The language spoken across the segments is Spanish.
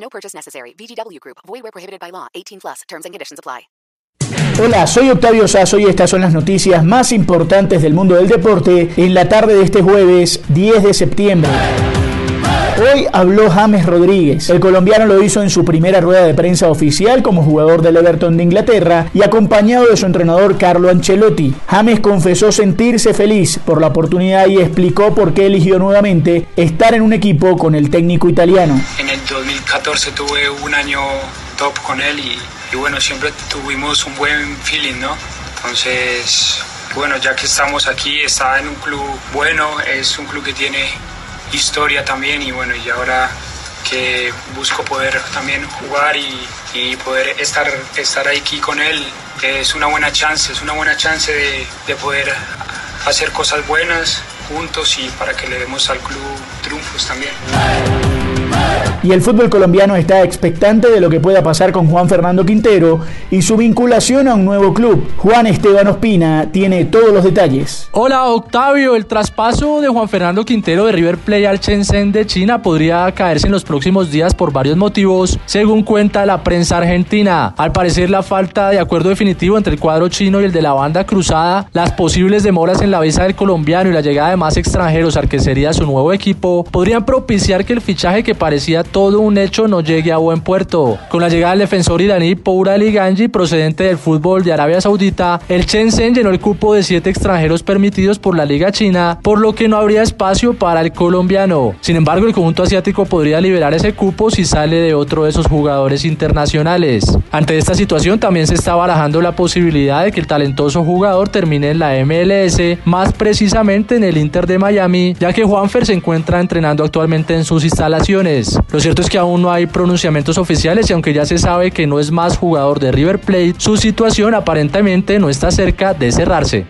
No purchase necessary. VGW Group. Void where prohibited by law. 18 plus. Terms and conditions apply. Hola, soy Octavio Sazo y estas son las noticias más importantes del mundo del deporte en la tarde de este jueves 10 de septiembre. Hoy habló James Rodríguez. El colombiano lo hizo en su primera rueda de prensa oficial como jugador del Everton de Inglaterra y acompañado de su entrenador Carlo Ancelotti. James confesó sentirse feliz por la oportunidad y explicó por qué eligió nuevamente estar en un equipo con el técnico italiano. En el 2014 tuve un año top con él y, y bueno, siempre tuvimos un buen feeling, ¿no? Entonces, bueno, ya que estamos aquí, está en un club bueno, es un club que tiene historia también y bueno, y ahora que busco poder también jugar y, y poder estar, estar aquí con él, es una buena chance, es una buena chance de, de poder hacer cosas buenas juntos y para que le demos al club triunfos también. Y el fútbol colombiano está expectante de lo que pueda pasar con Juan Fernando Quintero y su vinculación a un nuevo club. Juan Esteban Ospina tiene todos los detalles. Hola Octavio, el traspaso de Juan Fernando Quintero de River Plate al Shenzhen de China podría caerse en los próximos días por varios motivos, según cuenta la prensa argentina. Al parecer la falta de acuerdo definitivo entre el cuadro chino y el de la banda cruzada, las posibles demoras en la visa del colombiano y la llegada de más extranjeros al que sería su nuevo equipo podrían propiciar que el fichaje que parecía todo un hecho no llegue a buen puerto. Con la llegada del defensor iraní Poura Ali Ganji, procedente del fútbol de Arabia Saudita, el Shenzhen llenó el cupo de siete extranjeros permitidos por la Liga China, por lo que no habría espacio para el colombiano. Sin embargo, el conjunto asiático podría liberar ese cupo si sale de otro de esos jugadores internacionales. Ante esta situación también se está barajando la posibilidad de que el talentoso jugador termine en la MLS, más precisamente en el Inter de Miami, ya que Juanfer se encuentra entrenando actualmente en sus instalaciones. Lo cierto es que aún no hay pronunciamientos oficiales y aunque ya se sabe que no es más jugador de River Plate, su situación aparentemente no está cerca de cerrarse.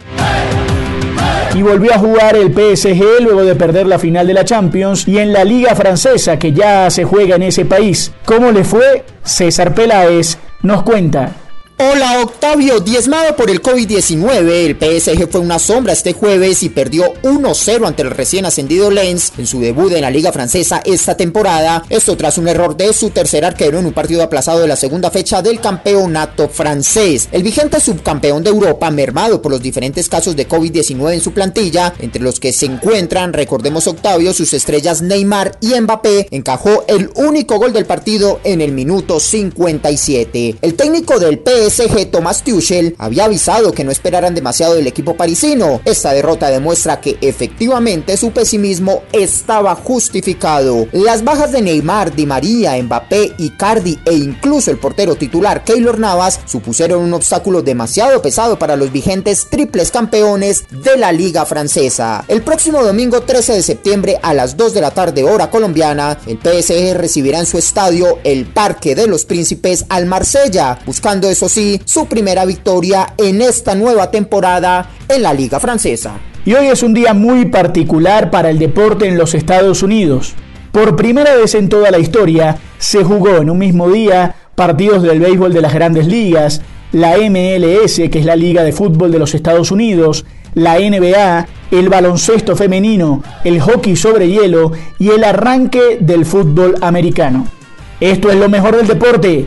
Y volvió a jugar el PSG luego de perder la final de la Champions y en la liga francesa que ya se juega en ese país. ¿Cómo le fue? César Peláez nos cuenta. Hola Octavio, diezmado por el COVID-19, el PSG fue una sombra este jueves y perdió 1-0 ante el recién ascendido Lens en su debut en la liga francesa esta temporada, esto tras un error de su tercer arquero en un partido aplazado de la segunda fecha del campeonato francés. El vigente subcampeón de Europa, mermado por los diferentes casos de COVID-19 en su plantilla, entre los que se encuentran, recordemos Octavio, sus estrellas Neymar y Mbappé, encajó el único gol del partido en el minuto 57. El técnico del PSG PSG Thomas Tuchel había avisado que no esperaran demasiado del equipo parisino. Esta derrota demuestra que efectivamente su pesimismo estaba justificado. Las bajas de Neymar, Di María, Mbappé, Icardi e incluso el portero titular Keylor Navas supusieron un obstáculo demasiado pesado para los vigentes triples campeones de la liga francesa. El próximo domingo 13 de septiembre a las 2 de la tarde hora colombiana, el PSG recibirá en su estadio el Parque de los Príncipes al Marsella, buscando eso su primera victoria en esta nueva temporada en la liga francesa. Y hoy es un día muy particular para el deporte en los Estados Unidos. Por primera vez en toda la historia se jugó en un mismo día partidos del béisbol de las grandes ligas, la MLS, que es la Liga de Fútbol de los Estados Unidos, la NBA, el baloncesto femenino, el hockey sobre hielo y el arranque del fútbol americano. Esto es lo mejor del deporte.